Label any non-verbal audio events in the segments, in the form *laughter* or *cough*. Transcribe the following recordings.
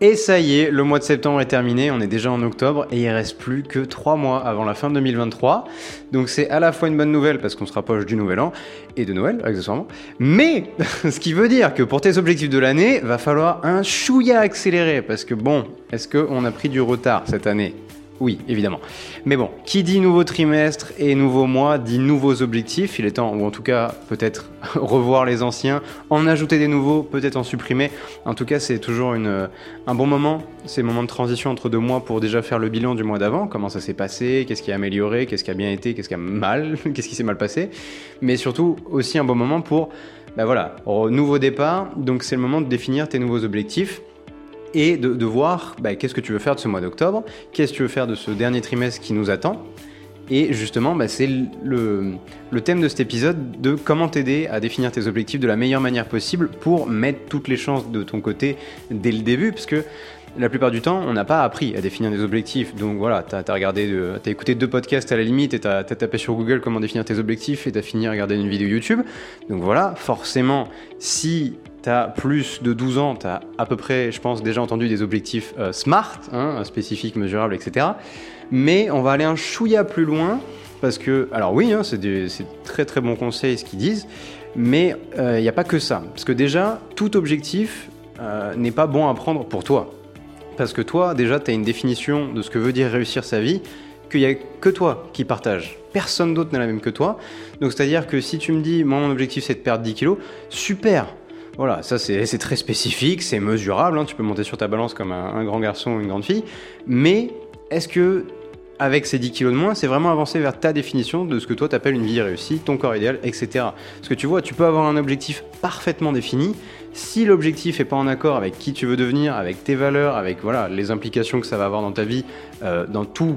Et ça y est, le mois de septembre est terminé, on est déjà en octobre et il reste plus que 3 mois avant la fin de 2023. Donc c'est à la fois une bonne nouvelle parce qu'on se rapproche du nouvel an et de Noël accessoirement, mais *laughs* ce qui veut dire que pour tes objectifs de l'année, va falloir un chouïa accéléré parce que bon, est-ce qu'on a pris du retard cette année? Oui, évidemment. Mais bon, qui dit nouveau trimestre et nouveau mois dit nouveaux objectifs. Il est temps, ou en tout cas peut-être *laughs* revoir les anciens, en ajouter des nouveaux, peut-être en supprimer. En tout cas, c'est toujours un bon moment. C'est le moment de transition entre deux mois pour déjà faire le bilan du mois d'avant. Comment ça s'est passé, qu'est-ce qui a amélioré, qu'est-ce qui a bien été, qu'est-ce qui a mal, *laughs* qu'est-ce qui s'est mal passé. Mais surtout aussi un bon moment pour, ben voilà, nouveau départ. Donc c'est le moment de définir tes nouveaux objectifs et de, voir bah, qu'est-ce que tu veux faire de ce mois d'octobre, qu'est-ce que tu veux faire de ce dernier trimestre qui nous attend. Et justement, bah, c'est le, thème de cet épisode de comment t'aider à définir tes objectifs de la meilleure manière possible pour mettre toutes les chances de ton côté dès le début, parce que la plupart du temps, on n'a pas appris à définir des objectifs. Donc voilà, tu as, regardé, as écouté deux podcasts à la limite et tu as, tapé sur Google comment définir tes objectifs et tu as fini à regarder une vidéo YouTube. Donc voilà, forcément, si plus de 12 ans, tu as à peu près, je pense, déjà entendu des objectifs euh, SMART, hein, spécifiques, mesurables, etc. Mais on va aller un chouïa plus loin parce que, alors oui, hein, c'est très très bons conseils ce qu'ils disent, mais il euh, n'y a pas que ça. Parce que déjà, tout objectif euh, n'est pas bon à prendre pour toi. Parce que toi, déjà, tu as une définition de ce que veut dire réussir sa vie qu'il n'y a que toi qui partage. Personne d'autre n'a la même que toi. Donc c'est-à-dire que si tu me dis, mon objectif c'est de perdre 10 kilos, super, voilà, ça c'est très spécifique, c'est mesurable, hein. tu peux monter sur ta balance comme un, grand garçon ou une grande fille, mais est-ce que avec ces 10 kilos de moins, c'est vraiment avancer vers ta définition de ce que toi t'appelles une vie réussie, ton corps idéal, etc. Parce que tu vois, tu peux avoir un objectif parfaitement défini, si l'objectif est pas en accord avec qui tu veux devenir, avec tes valeurs, avec voilà les implications que ça va avoir dans ta vie, euh, dans tous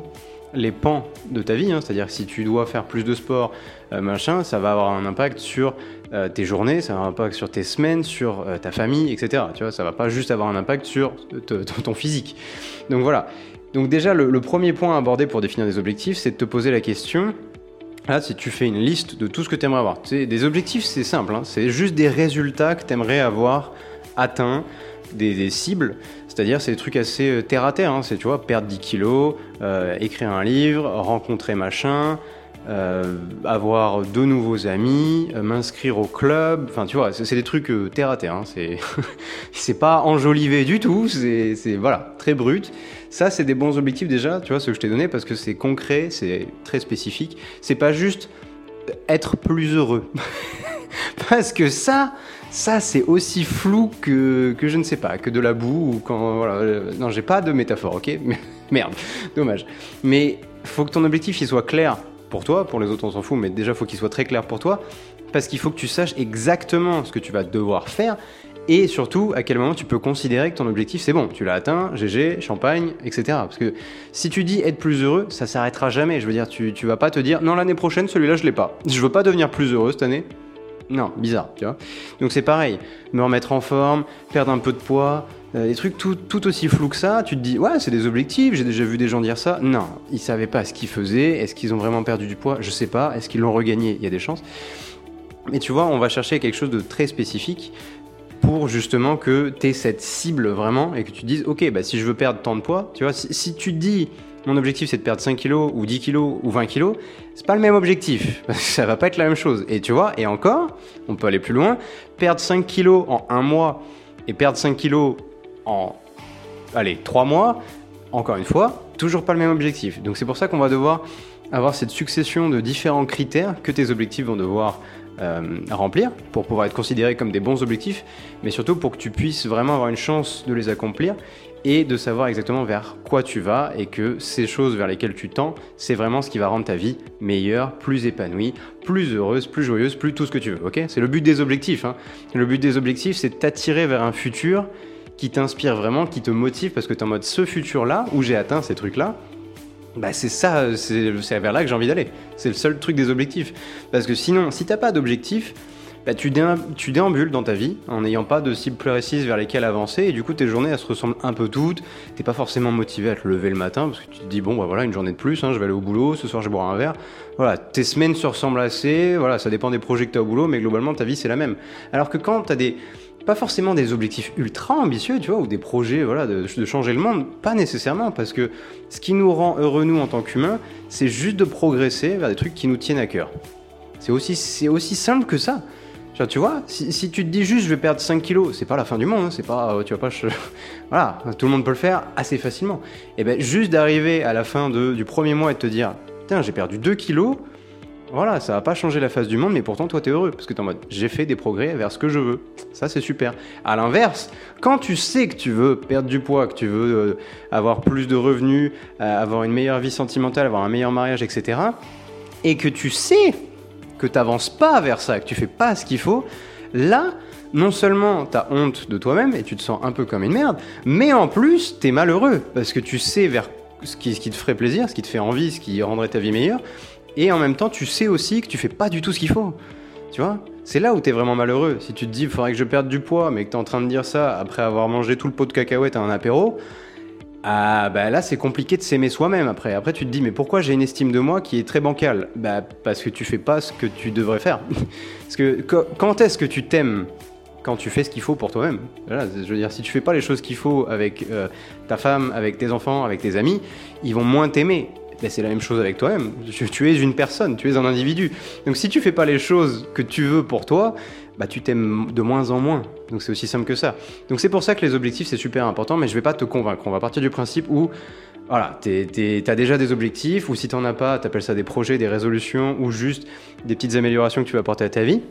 les pans de ta vie, hein. c'est-à-dire si tu dois faire plus de sport, euh, machin, ça va avoir un impact sur euh, tes journées, ça va avoir un impact sur tes semaines, sur euh, ta famille, etc. Tu vois, ça va pas juste avoir un impact sur ton physique. Donc voilà. Donc déjà, le, premier point à aborder pour définir des objectifs, c'est de te poser la question. Là, si tu fais une liste de tout ce que tu aimerais avoir. Des objectifs, c'est simple. Hein. c'est juste des résultats que tu aimerais avoir atteints, des, cibles. C'est-à-dire, c'est des trucs assez terre à terre. Hein. c'est, tu vois, perdre 10 kilos, écrire un livre, rencontrer machin, euh, avoir de nouveaux amis, euh, m'inscrire au club, enfin tu vois, c'est des trucs euh, terre à terre, hein, c'est *laughs* pas enjolivé du tout, c'est voilà, très brut. Ça, c'est des bons objectifs déjà, tu vois, ce que je t'ai donné, parce que c'est concret, c'est très spécifique. C'est pas juste être plus heureux. *laughs* parce que ça, ça c'est aussi flou que, que je ne sais pas, que de la boue ou quand. Voilà, non, j'ai pas de métaphore, ok? *laughs* Merde, dommage. Mais faut que ton objectif il soit clair pour toi, pour les autres on s'en fout, mais déjà faut qu'il soit très clair pour toi, parce qu'il faut que tu saches exactement ce que tu vas devoir faire, et surtout à quel moment tu peux considérer que ton objectif c'est bon, tu l'as atteint, GG, champagne, etc. Parce que si tu dis être plus heureux, ça s'arrêtera jamais. Je veux dire, tu, tu vas pas te dire non l'année prochaine celui-là je l'ai pas. Je veux pas devenir plus heureux cette année. Non, bizarre, tu vois. Donc c'est pareil, me remettre en forme, perdre un peu de poids, euh, des trucs tout, tout, aussi flous que ça, tu te dis, ouais, c'est des objectifs, j'ai déjà vu des gens dire ça. Non, ils savaient pas ce qu'ils faisaient, est-ce qu'ils ont vraiment perdu du poids, je sais pas, est-ce qu'ils l'ont regagné, il y a des chances. Mais tu vois, on va chercher quelque chose de très spécifique pour justement que tu aies cette cible vraiment et que tu te dises, ok, bah, si je veux perdre tant de poids, tu vois, si, tu te dis, mon objectif c'est de perdre 5 kilos ou 10 kilos ou 20 kilos, c'est pas le même objectif. *laughs* ça va pas être la même chose. Et tu vois, et encore, on peut aller plus loin, perdre 5 kilos en un mois et perdre 5 kilos en, allez, trois mois, encore une fois, toujours pas le même objectif. Donc c'est pour ça qu'on va devoir avoir cette succession de différents critères que tes objectifs vont devoir euh, remplir pour pouvoir être considérés comme des bons objectifs, mais surtout pour que tu puisses vraiment avoir une chance de les accomplir et de savoir exactement vers quoi tu vas et que ces choses vers lesquelles tu tends, c'est vraiment ce qui va rendre ta vie meilleure, plus épanouie, plus heureuse, plus joyeuse, plus tout ce que tu veux. C'est le but des objectifs. Hein. Le but des objectifs, c'est de t'attirer vers un futur qui t'inspire vraiment, qui te motive parce que tu es en mode ce futur-là où j'ai atteint ces trucs-là. Bah c'est ça, c'est vers là que j'ai envie d'aller. C'est le seul truc des objectifs. Parce que sinon, si t'as pas d'objectif, bah tu, déambules dans ta vie en n'ayant pas de cible précise vers lesquelles avancer et du coup tes journées elles se ressemblent un peu toutes. T'es pas forcément motivé à te lever le matin parce que tu te dis bon bah voilà une journée de plus, hein, je vais aller au boulot, ce soir je boire un verre. Voilà, tes semaines se ressemblent assez, voilà, ça dépend des projets que tu as au boulot, mais globalement ta vie c'est la même. Alors que quand tu as des pas forcément des objectifs ultra ambitieux, tu vois, ou des projets, voilà, de, changer le monde, pas nécessairement, parce que ce qui nous rend heureux, nous, en tant qu'humains, c'est juste de progresser vers des trucs qui nous tiennent à cœur. C'est aussi, aussi simple que ça. Tu vois, si, tu te dis juste je vais perdre 5 kilos, c'est pas la fin du monde, hein, c'est pas, euh, tu vas pas, *laughs* voilà, tout le monde peut le faire assez facilement. Et ben juste d'arriver à la fin de, du premier mois et de te dire, tiens, j'ai perdu 2 kilos, voilà, ça va pas changer la face du monde, mais pourtant toi t'es heureux, parce que t'es en mode, j'ai fait des progrès vers ce que je veux. Ça c'est super. À l'inverse, quand tu sais que tu veux perdre du poids, que tu veux euh, avoir plus de revenus, euh, avoir une meilleure vie sentimentale, avoir un meilleur mariage, etc., et que tu sais que tu n'avances pas vers ça, que tu fais pas ce qu'il faut, là, non seulement tu as honte de toi-même et tu te sens un peu comme une merde, mais en plus tu es malheureux parce que tu sais vers ce qui, ce qui te ferait plaisir, ce qui te fait envie, ce qui rendrait ta vie meilleure, et en même temps tu sais aussi que tu fais pas du tout ce qu'il faut. Tu vois? C'est là où tu es vraiment malheureux. Si tu te dis, il faudrait que je perde du poids, mais que tu es en train de dire ça après avoir mangé tout le pot de cacahuètes à un apéro, ah bah là c'est compliqué de s'aimer soi-même après. Après tu te dis mais pourquoi j'ai une estime de moi qui est très bancale? Bah parce que tu fais pas ce que tu devrais faire. *laughs* parce que quand est-ce que tu t'aimes? Quand tu fais ce qu'il faut pour toi-même. Voilà, je veux dire, si tu fais pas les choses qu'il faut avec euh, ta femme, avec tes enfants, avec tes amis, ils vont moins t'aimer. Ben, c'est la même chose avec toi-même. Tu, tu, es une personne, tu es un individu. Donc si tu fais pas les choses que tu veux pour toi, bah, tu t'aimes de moins en moins. Donc c'est aussi simple que ça. Donc c'est pour ça que les objectifs c'est super important, mais je vais pas te convaincre. On va partir du principe où voilà, t'as déjà des objectifs, ou si t'en as pas, t'appelles ça des projets, des résolutions, ou juste des petites améliorations que tu vas apporter à ta vie.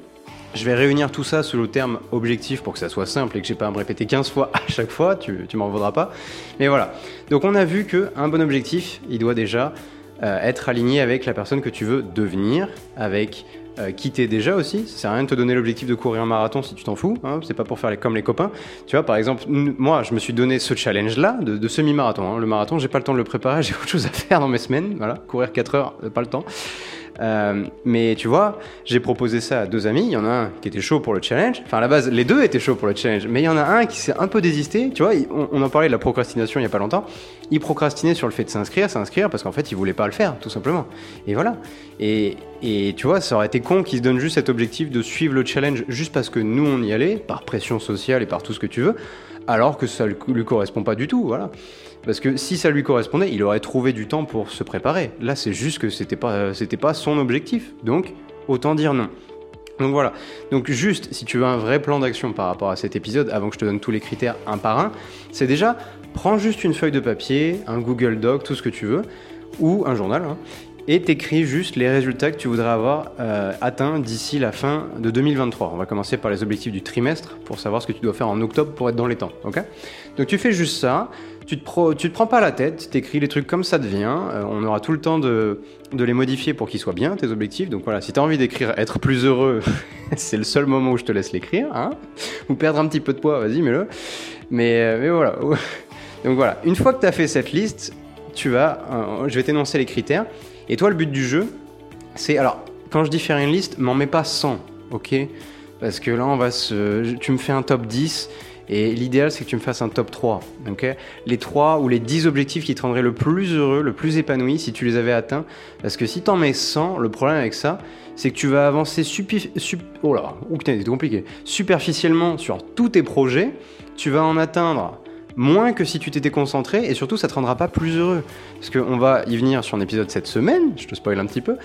Je vais réunir tout ça sous le terme objectif pour que ça soit simple et que j'ai pas à me répéter 15 fois à chaque fois, tu, tu m'en voudras pas. Mais voilà. Donc on a vu qu'un bon objectif, il doit déjà euh, être aligné avec la personne que tu veux devenir, avec euh, qui t'es déjà aussi. Ça sert à rien de te donner l'objectif de courir un marathon si tu t'en fous. Hein, c'est pas pour faire les, comme les copains. Tu vois, par exemple, moi, je me suis donné ce challenge-là de, de semi-marathon. Hein. Le marathon, j'ai pas le temps de le préparer, *laughs* j'ai autre chose à faire dans mes semaines. Voilà, courir 4 heures, pas le temps. Euh, mais tu vois, j'ai proposé ça à deux amis. Il y en a un qui était chaud pour le challenge. Enfin, à la base, les deux étaient chauds pour le challenge. Mais il y en a un qui s'est un peu désisté. Tu vois, on, en parlait de la procrastination il y a pas longtemps. Il procrastinait sur le fait de s'inscrire, s'inscrire parce qu'en fait, il voulait pas le faire, tout simplement. Et voilà. Et, et tu vois, ça aurait été con qu'il se donne juste cet objectif de suivre le challenge juste parce que nous on y allait, par pression sociale et par tout ce que tu veux, alors que ça lui correspond pas du tout. Voilà. Parce que si ça lui correspondait, il aurait trouvé du temps pour se préparer. Là, c'est juste que c'était pas, c'était pas son objectif. Donc, autant dire non. Donc voilà. Donc juste, si tu veux un vrai plan d'action par rapport à cet épisode, avant que je te donne tous les critères un par un, c'est déjà, prends juste une feuille de papier, un Google Doc, tout ce que tu veux, ou un journal, hein, et t'écris juste les résultats que tu voudrais avoir euh, atteints d'ici la fin de 2023. On va commencer par les objectifs du trimestre pour savoir ce que tu dois faire en octobre pour être dans les temps. ok? Donc tu fais juste ça, tu te, te prends pas la tête, tu écris les trucs comme ça devient, euh, on aura tout le temps de, les modifier pour qu'ils soient bien, tes objectifs. Donc voilà, si tu as envie d'écrire être plus heureux, *laughs* c'est le seul moment où je te laisse l'écrire. Hein? Ou perdre un petit peu de poids, vas-y, mets-le. Mais, euh, voilà. *laughs* Donc voilà, une fois que tu as fait cette liste, tu vas, je vais t'énoncer les critères. Et toi, le but du jeu, c'est. Alors, quand je dis faire une liste, m'en mets pas 100, ok? Parce que là, on va se. Tu me fais un top 10. Et l'idéal, c'est que tu me fasses un top 3. ok? Les 3 ou les 10 objectifs qui te rendraient le plus heureux, le plus épanoui si tu les avais atteints. Parce que si tu en mets 100, le problème avec ça, c'est que tu vas avancer oh là, oh putain, compliqué. superficiellement sur tous tes projets. Tu vas en atteindre moins que si tu t'étais concentré, et surtout ça te rendra pas plus heureux. Parce qu'on va y venir sur un épisode cette semaine, je te spoil un petit peu,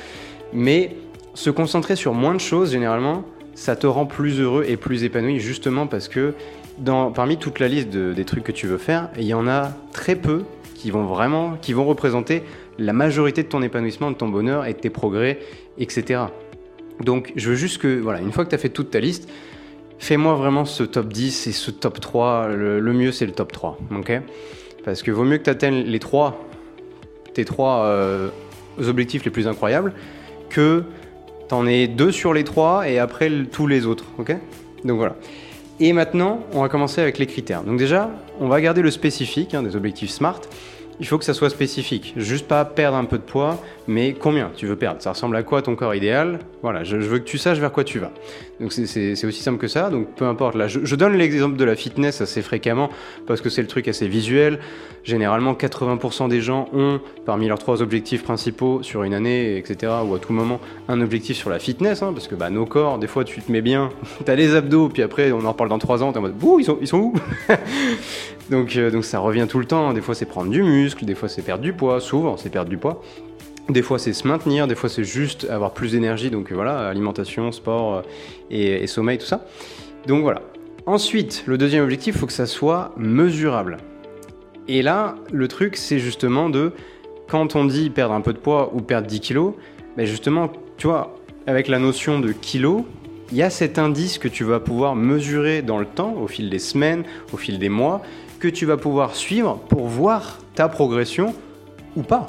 mais se concentrer sur moins de choses, généralement, ça te rend plus heureux et plus épanoui, justement parce que dans, parmi toute la liste des trucs que tu veux faire, il y en a très peu qui vont vraiment, qui vont représenter la majorité de ton épanouissement, de ton bonheur et de tes progrès, etc. Donc je veux juste que, voilà, une fois que tu as fait toute ta liste, Fais-moi vraiment ce top 10 et ce top 3. Le, mieux, c'est le top 3. ok? Parce que vaut mieux que tu atteignes les 3, tes 3 euh, objectifs les plus incroyables, que t'en aies 2 sur les 3 et après tous les autres. ok? Donc voilà. Et maintenant, on va commencer avec les critères. Donc déjà, on va garder le spécifique, hein, des objectifs SMART. Il faut que ça soit spécifique. Juste pas perdre un peu de poids, mais combien tu veux perdre? Ça ressemble à quoi ton corps idéal? Voilà, je, veux que tu saches vers quoi tu vas. Donc c'est aussi simple que ça. Donc peu importe. Là, je, donne l'exemple de la fitness assez fréquemment parce que c'est le truc assez visuel. Généralement, 80% des gens ont, parmi leurs trois objectifs principaux sur une année, etc., ou à tout moment, un objectif sur la fitness. Hein, parce que bah, nos corps, des fois, tu te mets bien, *laughs* t'as les abdos, puis après, on en reparle dans trois ans, t'es en mode, bouh, ils sont, ils sont où? *laughs* donc, euh, donc ça revient tout le temps. Des fois, c'est prendre du muscle, des fois, c'est perdre du poids. Souvent, c'est perdre du poids. Des fois, c'est se maintenir, des fois, c'est juste avoir plus d'énergie. Donc voilà, alimentation, sport euh, et, sommeil, tout ça. Donc voilà. Ensuite, le deuxième objectif, il faut que ça soit mesurable. Et là, le truc, c'est justement de, quand on dit perdre un peu de poids ou perdre 10 kilos, ben justement, tu vois, avec la notion de kilos, il y a cet indice que tu vas pouvoir mesurer dans le temps, au fil des semaines, au fil des mois, que tu vas pouvoir suivre pour voir ta progression ou pas.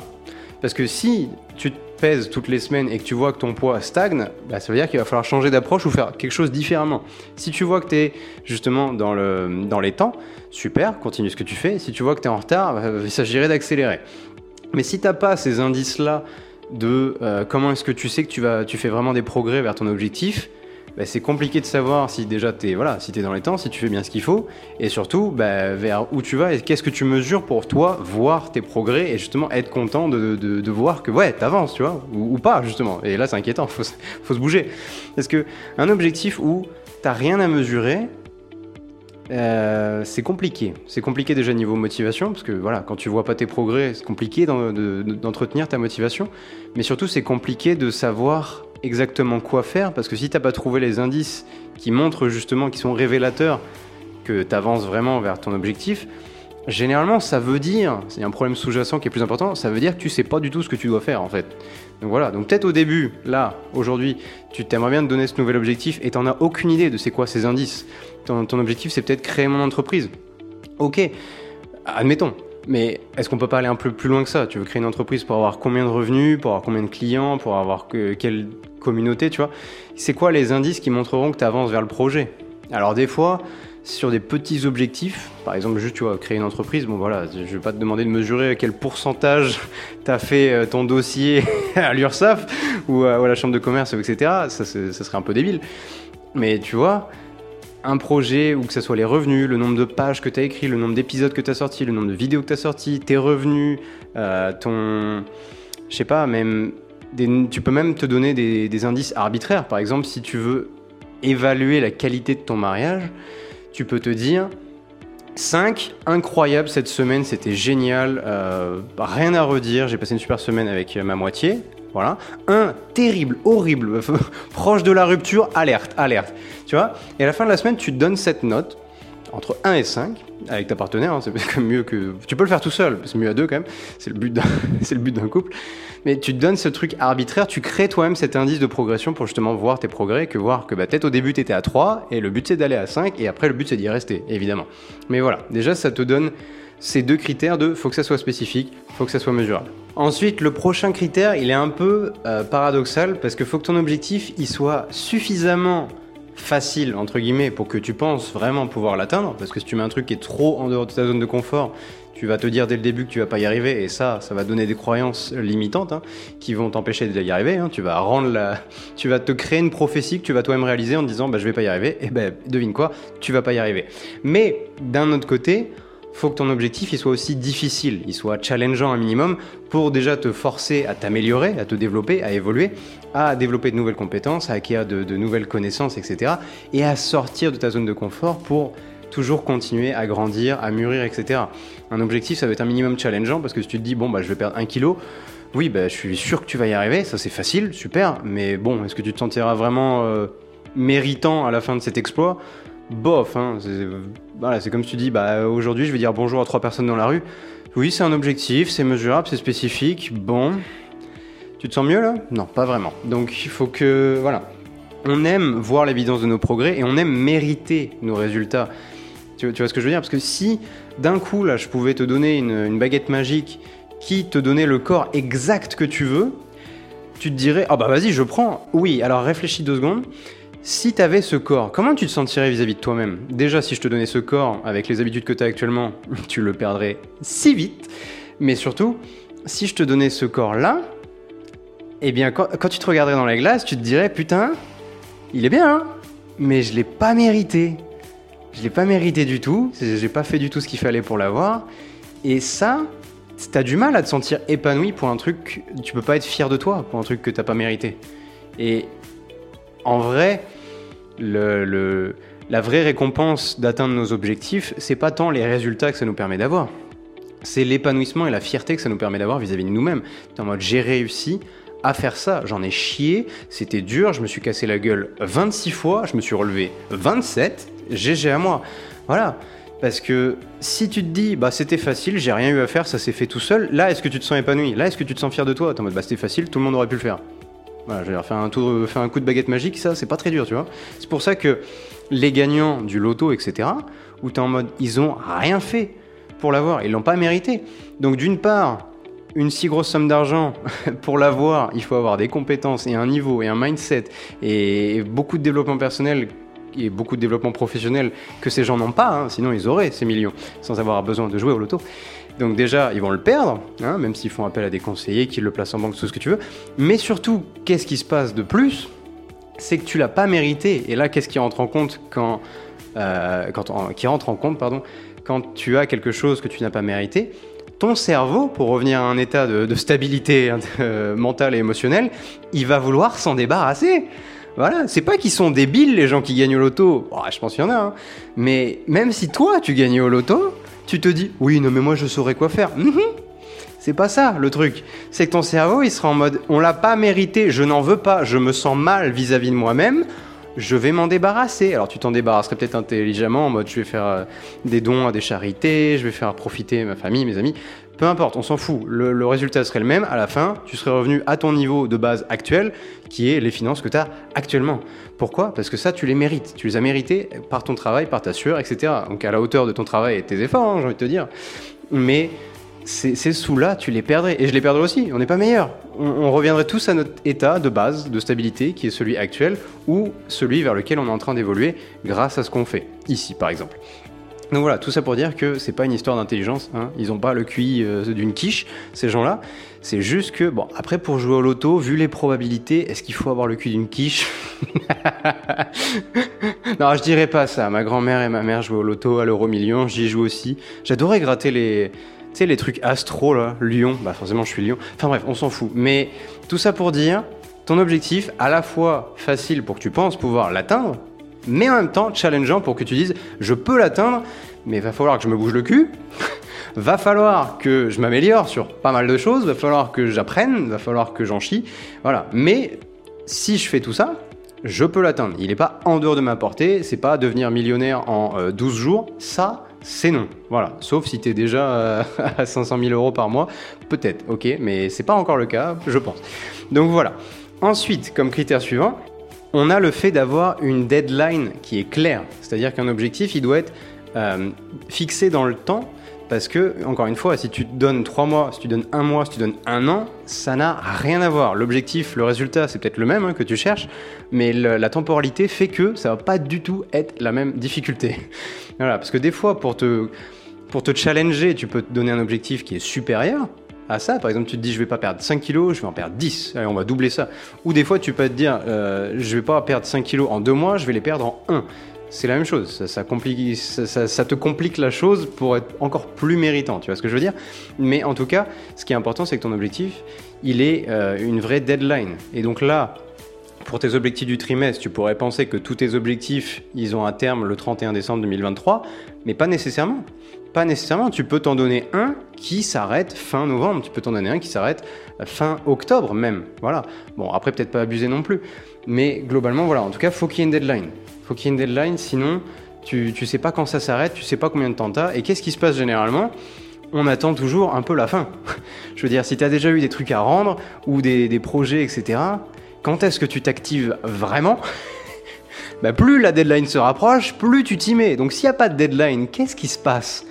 Parce que si tu te pèses toutes les semaines et que tu vois que ton poids stagne, bah, ça veut dire qu'il va falloir changer d'approche ou faire quelque chose différemment. Si tu vois que tu es justement dans, le, les temps, super, continue ce que tu fais. Si tu vois que tu es en retard, bah, il s'agirait d'accélérer. Mais si tu n'as pas ces indices-là de euh, comment est-ce que tu sais que tu, vas, tu fais vraiment des progrès vers ton objectif, bah, c'est compliqué de savoir si déjà tu es, voilà, si es dans les temps, si tu fais bien ce qu'il faut, et surtout bah, vers où tu vas et qu'est-ce que tu mesures pour toi voir tes progrès et justement être content de, voir que ouais, t'avances, tu vois, ou, pas justement. Et là c'est inquiétant, faut, faut se bouger. Parce que un objectif où t'as rien à mesurer, euh, c'est compliqué. C'est compliqué déjà niveau motivation, parce que voilà, quand tu vois pas tes progrès, c'est compliqué d'entretenir ta motivation. Mais surtout, c'est compliqué de savoir exactement quoi faire, parce que si t'as pas trouvé les indices qui montrent justement, qui sont révélateurs que tu avances vraiment vers ton objectif, généralement ça veut dire, c'est un problème sous-jacent qui est plus important, ça veut dire que tu sais pas du tout ce que tu dois faire en fait. Donc voilà, donc peut-être au début, là, aujourd'hui, tu t'aimerais bien te donner ce nouvel objectif et t'en as aucune idée de c'est quoi ces indices. Ton, ton objectif c'est peut-être créer mon entreprise. Ok, admettons, mais est-ce qu'on peut pas aller un peu plus loin que ça? Tu veux créer une entreprise pour avoir combien de revenus, pour avoir combien de clients, pour avoir que, quelle communauté, tu vois? C'est quoi les indices qui montreront que tu avances vers le projet? Alors des fois, sur des petits objectifs, par exemple juste tu vois créer une entreprise, bon voilà, je vais pas te demander de mesurer quel pourcentage *laughs* tu as fait euh, ton dossier *laughs* à l'URSSAF ou à, la chambre de commerce, etc. Ça serait un peu débile. Mais tu vois, un projet, ou que ce soit les revenus, le nombre de pages que tu as écrit, le nombre d'épisodes que tu as sorti, le nombre de vidéos que tu as sorti, tes revenus, euh, ton. Je sais pas, même. tu peux même te donner des, indices arbitraires. Par exemple, si tu veux évaluer la qualité de ton mariage, tu peux te dire 5, incroyable cette semaine, c'était génial, euh, rien à redire, j'ai passé une super semaine avec ma moitié. Voilà. Un, terrible, horrible, *laughs* proche de la rupture, alerte, alerte. Tu vois? Et à la fin de la semaine, tu donnes cette note entre 1 et 5 avec ta partenaire, hein, c'est *laughs* mieux que tu peux le faire tout seul, c'est mieux à deux quand même, c'est le but d'un *laughs* c'est le but d'un couple. Mais tu te donnes ce truc arbitraire, tu crées toi-même cet indice de progression pour justement voir tes progrès, que voir que bah, peut-être au début tu étais à 3 et le but c'est d'aller à 5 et après le but c'est d'y rester évidemment. Mais voilà, déjà ça te donne ces deux critères de faut que ça soit spécifique, faut que ça soit mesurable. Ensuite, le prochain critère, il est un peu euh, paradoxal parce qu'il faut que ton objectif il soit suffisamment facile entre guillemets pour que tu penses vraiment pouvoir l'atteindre parce que si tu mets un truc qui est trop en dehors de ta zone de confort tu vas te dire dès le début que tu vas pas y arriver et ça ça va donner des croyances limitantes hein, qui vont t'empêcher d'y arriver hein. tu vas rendre la tu vas te créer une prophétie que tu vas toi-même réaliser en te disant bah je vais pas y arriver et ben devine quoi tu vas pas y arriver mais d'un autre côté faut que ton objectif il soit aussi difficile, il soit challengeant un minimum pour déjà te forcer à t'améliorer, à te développer, à évoluer, à développer de nouvelles compétences, à acquérir de, nouvelles connaissances, etc. Et à sortir de ta zone de confort pour toujours continuer à grandir, à mûrir, etc. Un objectif, ça va être un minimum challengeant parce que si tu te dis, bon, bah, je vais perdre un kilo, oui, bah, je suis sûr que tu vas y arriver, ça c'est facile, super, mais bon, est-ce que tu te sentiras vraiment euh, méritant à la fin de cet exploit? Bof. Hein, c'est comme tu dis, bah, aujourd'hui je vais dire bonjour à trois personnes dans la rue. Oui, c'est un objectif, c'est mesurable, c'est spécifique. Bon, tu te sens mieux là? Non, pas vraiment. Donc il faut que, voilà, on aime voir l'évidence de nos progrès et on aime mériter nos résultats. Tu, vois ce que je veux dire? Parce que si d'un coup là je pouvais te donner une, baguette magique qui te donnait le corps exact que tu veux, tu te dirais ah bah vas-y je prends. Oui, alors réfléchis deux secondes. Si tu avais ce corps, comment tu te sentirais vis-à-vis de toi-même? Déjà, si je te donnais ce corps avec les habitudes que tu as actuellement, *laughs* tu le perdrais si vite. Mais surtout, si je te donnais ce corps-là, eh bien, quand, tu te regarderais dans la glace, tu te dirais, putain, il est bien, hein mais je l'ai pas mérité. Je l'ai pas mérité du tout. J'ai pas fait du tout ce qu'il fallait pour l'avoir. Et ça, t'as du mal à te sentir épanoui pour un truc, tu peux pas être fier de toi pour un truc que t'as pas mérité. Et en vrai, la vraie récompense d'atteindre nos objectifs, c'est pas tant les résultats que ça nous permet d'avoir. C'est l'épanouissement et la fierté que ça nous permet d'avoir vis-à-vis de nous-mêmes. en mode j'ai réussi à faire ça, j'en ai chié, c'était dur, je me suis cassé la gueule 26 fois, je me suis relevé 27, GG à moi. Voilà. Parce que si tu te dis, bah c'était facile, j'ai rien eu à faire, ça s'est fait tout seul, là est-ce que tu te sens épanoui? Là est-ce que tu te sens fier de toi? T'es en mode, bah c'était facile, tout le monde aurait pu le faire. Voilà, je faire un, tour, un coup de baguette magique, ça c'est pas très dur, tu vois. C'est pour ça que les gagnants du loto, etc., où t'es en mode, ils ont rien fait pour l'avoir, ils l'ont pas mérité. Donc d'une part, une si grosse somme d'argent, *laughs* pour l'avoir, il faut avoir des compétences et un niveau et un mindset et beaucoup de développement personnel et beaucoup de développement professionnel que ces gens n'ont pas, hein, sinon ils auraient ces millions sans avoir besoin de jouer au loto. Donc déjà, ils vont le perdre, hein, même s'ils font appel à des conseillers, qu'ils le placent en banque, tout ce que tu veux. Mais surtout, qu'est-ce qui se passe de plus? C'est que tu l'as pas mérité. Et là, qu'est-ce qui rentre en compte quand, euh, quand tu as quelque chose que tu n'as pas mérité? Ton cerveau, pour revenir à un état de, stabilité euh, mentale et émotionnelle, il va vouloir s'en débarrasser. Voilà, c'est pas qu'ils sont débiles les gens qui gagnent au loto. je pense qu'il y en a. Hein. Mais même si toi tu gagnes au loto, tu te dis oui, non mais moi je saurais quoi faire. Mhm. C'est pas ça le truc. C'est que ton cerveau il sera en mode on l'a pas mérité, je n'en veux pas, je me sens mal vis-à-vis de moi-même. Je vais m'en débarrasser. Alors tu t'en débarrasserais peut-être intelligemment en mode je vais faire euh, des dons à des charités, je vais faire profiter ma famille, mes amis. Peu importe, on s'en fout. Le, résultat serait le même. À la fin, tu serais revenu à ton niveau de base actuel, qui est les finances que tu as actuellement. Pourquoi? Parce que ça, tu les mérites. Tu les as mérités par ton travail, par ta sueur, etc. Donc à la hauteur de ton travail et tes efforts, hein, j'ai envie de te dire. Mais ces sous-là, tu les perdrais. Et je les perdrais aussi. On n'est pas meilleur. on, reviendrait tous à notre état de base, de stabilité, qui est celui actuel, ou celui vers lequel on est en train d'évoluer grâce à ce qu'on fait. Ici, par exemple. Donc voilà, tout ça pour dire que c'est pas une histoire d'intelligence, hein. ils ont pas le QI euh, d'une quiche, ces gens-là. C'est juste que, bon, après pour jouer au loto, vu les probabilités, est-ce qu'il faut avoir le QI d'une quiche? *laughs* Non, je dirais pas ça. Ma grand-mère et ma mère jouaient au loto, à l'euro million, j'y joue aussi. J'adorais gratter les, tu sais, les trucs astro, là, Lyon, bah forcément je suis Lyon. Enfin bref, on s'en fout. Mais tout ça pour dire, ton objectif, à la fois facile pour que tu penses pouvoir l'atteindre, mais en même temps challengeant pour que tu dises je peux l'atteindre, mais va falloir que je me bouge le cul, *laughs* va falloir que je m'améliore sur pas mal de choses, va falloir que j'apprenne, va falloir que j'en chie, voilà. Mais si je fais tout ça, je peux l'atteindre. Il n'est pas en dehors de ma portée, c'est pas devenir millionnaire en 12 euh, jours, ça c'est non. Voilà, sauf si tu es déjà euh, *laughs* à 500 000 euros par mois, peut-être, ok, mais c'est pas encore le cas, je pense. Donc voilà. Ensuite, comme critère suivant, on a le fait d'avoir une deadline qui est claire. C'est-à-dire qu'un objectif, il doit être euh, fixé dans le temps. Parce que, encore une fois, si tu donnes trois mois, si tu donnes un mois, si tu donnes un an, ça n'a rien à voir. L'objectif, le résultat, c'est peut-être le même hein, que tu cherches, mais la temporalité fait que ça va pas du tout être la même difficulté. *laughs* voilà, parce que des fois, pour te, pour te challenger, tu peux te donner un objectif qui est supérieur, à ça. Par exemple, tu te dis, je vais pas perdre 5 kilos, je vais en perdre 10. Allez, on va doubler ça. Ou des fois, tu peux te dire, euh, je vais pas perdre 5 kilos en 2 mois, je vais les perdre en 1. C'est la même chose. Ça, te complique la chose pour être encore plus méritant. Tu vois ce que je veux dire? Mais en tout cas, ce qui est important, c'est que ton objectif, il est euh, une vraie deadline. Et donc là, pour tes objectifs du trimestre, tu pourrais penser que tous tes objectifs, ils ont un terme le 31 décembre 2023, mais pas nécessairement. Pas nécessairement. Tu peux t'en donner un qui s'arrête fin novembre. Tu peux t'en donner un qui s'arrête fin octobre même. Voilà. Bon, après, peut-être pas abuser non plus. Mais globalement, voilà. En tout cas, faut qu'il y ait une deadline. Faut qu'il y ait une deadline, sinon, tu, tu sais pas quand ça s'arrête, tu sais pas combien de temps t'as. Et qu'est-ce qui se passe généralement? On attend toujours un peu la fin. *laughs* Je veux dire, si tu as déjà eu des trucs à rendre ou des, des projets, etc., quand est-ce que tu t'actives vraiment? *laughs* Bah, Plus la deadline se rapproche, plus tu t'y mets. Donc s'il n'y a pas de deadline, qu'est-ce qui se passe?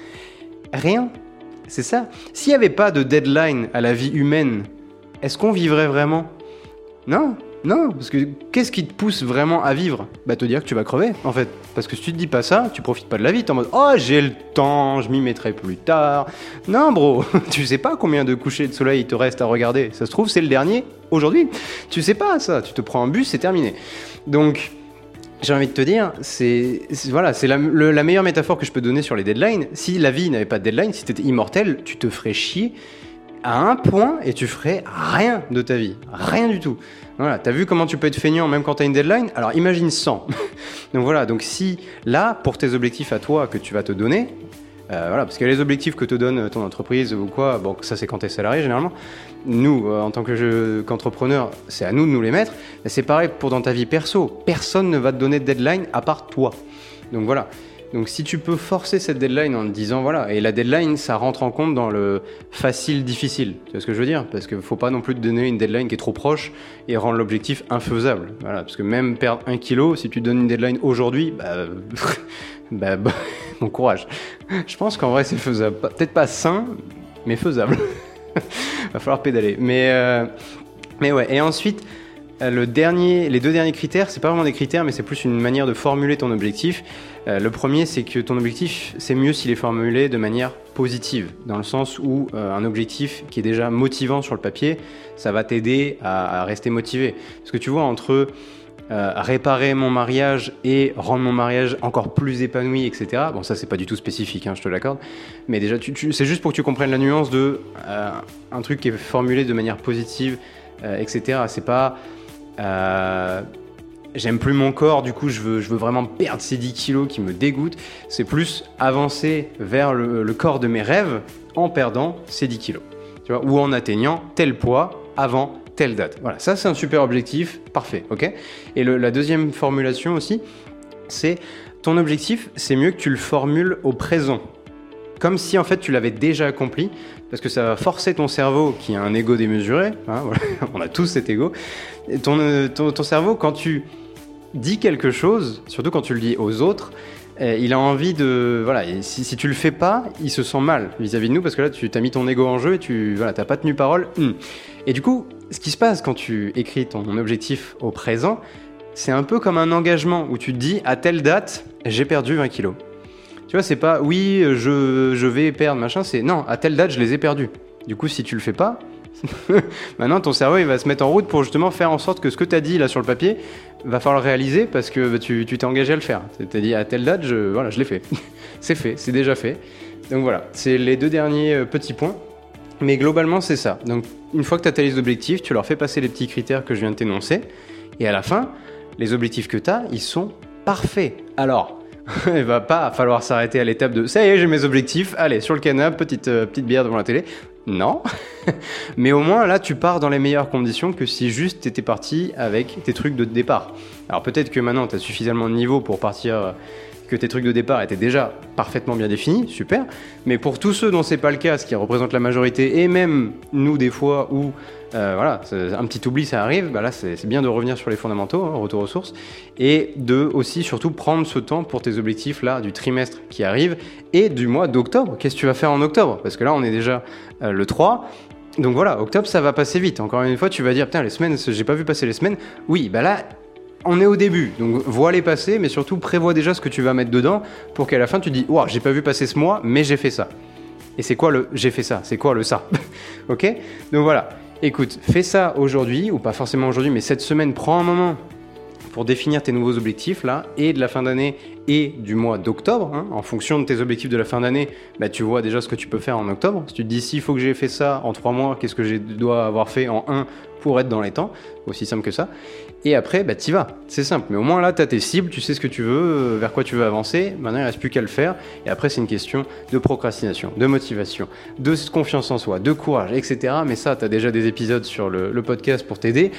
Rien. C'est ça. S'il n'y avait pas de deadline à la vie humaine, est-ce qu'on vivrait vraiment? Non. Non, parce que qu'est-ce qui te pousse vraiment à vivre? Bah te dire que tu vas crever, en fait. Parce que si tu te dis pas ça, tu profites pas de la vie, t'es en mode Oh, j'ai le temps, je m'y mettrai plus tard. Non, bro, *laughs* tu sais pas combien de couchers de soleil il te reste à regarder. Ça se trouve, c'est le dernier aujourd'hui. Tu sais pas ça, tu te prends un bus, c'est terminé. Donc, j'ai envie de te dire, c'est voilà, c'est la, meilleure métaphore que je peux donner sur les deadlines. Si la vie n'avait pas de deadline, si tu étais immortel, tu te ferais chier à un point et tu ferais rien de ta vie, rien du tout. Voilà, t'as vu comment tu peux être feignant même quand t'as une deadline? Alors imagine 100. *laughs* donc voilà, donc si là, pour tes objectifs à toi que tu vas te donner, euh, voilà, parce que les objectifs que te donne ton entreprise ou quoi, bon, ça c'est quand tu es salarié généralement. Nous, euh, en tant qu'entrepreneur, c'est à nous de nous les mettre. C'est pareil pour dans ta vie perso. Personne ne va te donner de deadline à part toi. Donc voilà. Donc si tu peux forcer cette deadline en te disant voilà, et la deadline ça rentre en compte dans le facile difficile, tu vois ce que je veux dire? Parce qu'il faut pas non plus te donner une deadline qui est trop proche et rendre l'objectif infaisable. Voilà, parce que même perdre un kilo, si tu donnes une deadline aujourd'hui, bah, *laughs* bah, bah *laughs* bon courage. Je pense qu'en vrai c'est faisable, peut-être pas sain, mais faisable. *laughs* Va falloir pédaler. Mais euh, mais ouais. Et ensuite euh, les deux derniers critères, c'est pas vraiment des critères, mais c'est plus une manière de formuler ton objectif. Euh, le premier, c'est que ton objectif, c'est mieux s'il est formulé de manière positive, dans le sens où un objectif qui est déjà motivant sur le papier, ça va t'aider à, rester motivé. Parce que tu vois, entre réparer mon mariage et rendre mon mariage encore plus épanoui, etc. Bon, ça, c'est pas du tout spécifique, hein, je te l'accorde. Mais déjà, c'est juste pour que tu comprennes la nuance de un truc qui est formulé de manière positive, etc. C'est pas euh, j'aime plus mon corps, du coup je veux, je veux vraiment perdre ces 10 kilos qui me dégoûtent. C'est plus avancer vers le, corps de mes rêves en perdant ces 10 kilos. Tu vois, ou en atteignant tel poids avant telle date. Voilà, ça c'est un super objectif, parfait, ok Et la deuxième formulation aussi, c'est ton objectif, c'est mieux que tu le formules au présent. Comme si en fait tu l'avais déjà accompli, parce que ça va forcer ton cerveau, qui a un ego démesuré, hein, *laughs* on a tous cet ego, ton, ton, cerveau, quand tu dis quelque chose, surtout quand tu le dis aux autres, eh, il a envie de. Voilà, si, tu le fais pas, il se sent mal vis-à-vis de nous parce que là, tu as mis ton ego en jeu et tu voilà, pas tenu parole. Hmm. Et du coup, ce qui se passe quand tu écris ton objectif au présent, c'est un peu comme un engagement où tu te dis à telle date, j'ai perdu 20 kilos. Tu vois, c'est pas oui, je, je vais perdre machin, c'est non, à telle date, je les ai perdus. Du coup, si tu le fais pas, *laughs* Maintenant, ton cerveau, va se mettre en route pour justement faire en sorte que ce que tu as dit là sur le papier, va falloir le réaliser parce que bah, tu t'es engagé à le faire. Tu t'es dit à telle date, je, voilà, je l'ai fait. *laughs* c'est fait, c'est déjà fait. Donc voilà, c'est les deux derniers euh, petits points. Mais globalement, c'est ça. Donc une fois que tu as ta liste d'objectifs, tu leur fais passer les petits critères que je viens de t'énoncer. Et à la fin, les objectifs que tu as, ils sont parfaits. Alors, *laughs* il va pas falloir s'arrêter à l'étape de ça y est, j'ai mes objectifs, allez, sur le canapé, petite, euh, petite bière devant la télé. Non. *laughs* Mais au moins, là, tu pars dans les meilleures conditions que si juste tu étais parti avec tes trucs de départ. Alors peut-être que maintenant, tu as suffisamment de niveau pour partir, euh, que tes trucs de départ étaient déjà parfaitement bien définis, super. Mais pour tous ceux dont c'est pas le cas, ce qui représente la majorité, et même nous des fois où euh, voilà, un petit oubli, ça arrive. Bah là, c'est bien de revenir sur les fondamentaux, hein, retour aux sources, et de aussi surtout prendre ce temps pour tes objectifs là du trimestre qui arrive et du mois d'octobre. Qu'est-ce que tu vas faire en octobre? Parce que là, on est déjà euh, le 3. Donc voilà, octobre, ça va passer vite. Encore une fois, tu vas dire, putain, les semaines, j'ai pas vu passer les semaines. Oui, bah là, on est au début, donc vois les passer, mais surtout prévois déjà ce que tu vas mettre dedans pour qu'à la fin tu dis, waouh, j'ai pas vu passer ce mois, mais j'ai fait ça. Et c'est quoi le j'ai fait ça? C'est quoi le ça? *laughs* Ok? Donc voilà. Écoute, fais ça aujourd'hui, ou pas forcément aujourd'hui, mais cette semaine, prends un moment pour définir tes nouveaux objectifs là, et de la fin d'année et du mois d'octobre. Hein. En fonction de tes objectifs de la fin d'année, bah, tu vois déjà ce que tu peux faire en octobre. Si tu te dis s'il faut que j'ai fait ça en trois mois, qu'est-ce que je dois avoir fait en un pour être dans les temps, aussi simple que ça. Et après, bah, t'y vas. C'est simple. Mais au moins là, tu as tes cibles, tu sais ce que tu veux, euh, vers quoi tu veux avancer. Maintenant, il reste plus qu'à le faire. Et après, c'est une question de procrastination, de motivation, de confiance en soi, de courage, etc. Mais ça, tu as déjà des épisodes sur le, podcast pour t'aider.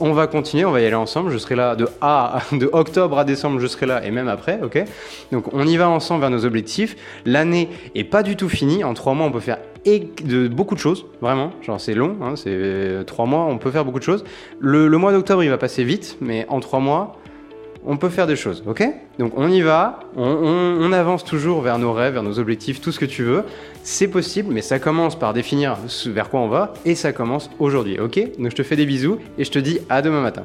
On va continuer, on va y aller ensemble. Je serai là de, A, *laughs* de octobre à décembre, je serai là et même après, ok? Donc, on y va ensemble vers nos objectifs. L'année est pas du tout finie. En trois mois, on peut faire de beaucoup de choses, vraiment. Genre, c'est long, hein, c'est euh, trois mois, on peut faire beaucoup de choses. Le, le mois d'octobre, il va passer vite mais en trois mois, on peut faire des choses, ok? Donc on y va, on, avance toujours vers nos rêves, vers nos objectifs, tout ce que tu veux. C'est possible, mais ça commence par définir vers quoi on va, et ça commence aujourd'hui, ok? Donc je te fais des bisous, et je te dis à demain matin.